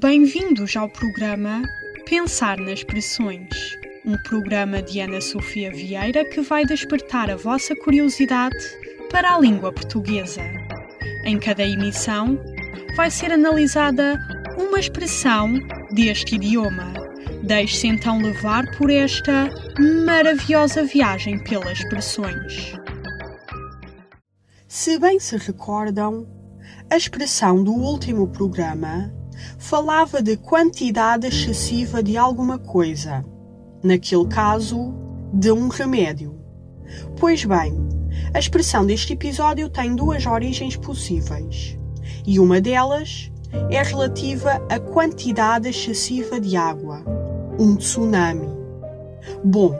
Bem-vindos ao programa Pensar nas Expressões, um programa de Ana Sofia Vieira que vai despertar a vossa curiosidade para a língua portuguesa. Em cada emissão, vai ser analisada uma expressão deste idioma. Deixe-se então levar por esta maravilhosa viagem pelas expressões. Se bem se recordam, a expressão do último programa falava de quantidade excessiva de alguma coisa, naquele caso, de um remédio. Pois bem, a expressão deste episódio tem duas origens possíveis, e uma delas é relativa à quantidade excessiva de água, um tsunami. Bom,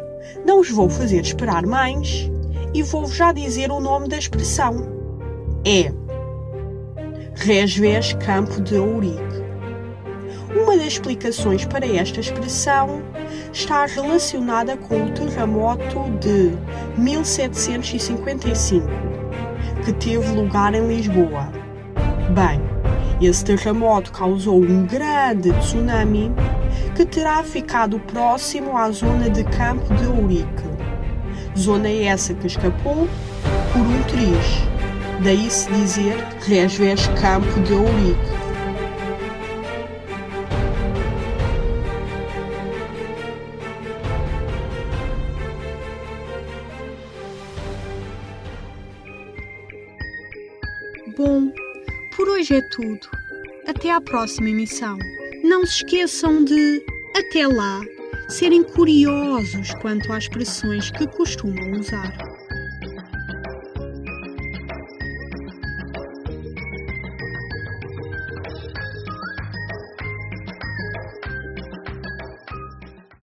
não os vou fazer esperar mais e vou-vos já dizer o nome da expressão. É Resvés Campo de Ourique. Uma das explicações para esta expressão está relacionada com o terremoto de 1755, que teve lugar em Lisboa. Bem, esse terremoto causou um grande tsunami que terá ficado próximo à zona de Campo de Ourique. Zona essa que escapou por um triz. Daí se dizer Resvés Campo de Ourique. Bom, por hoje é tudo. Até à próxima emissão. Não se esqueçam de, até lá, serem curiosos quanto às expressões que costumam usar.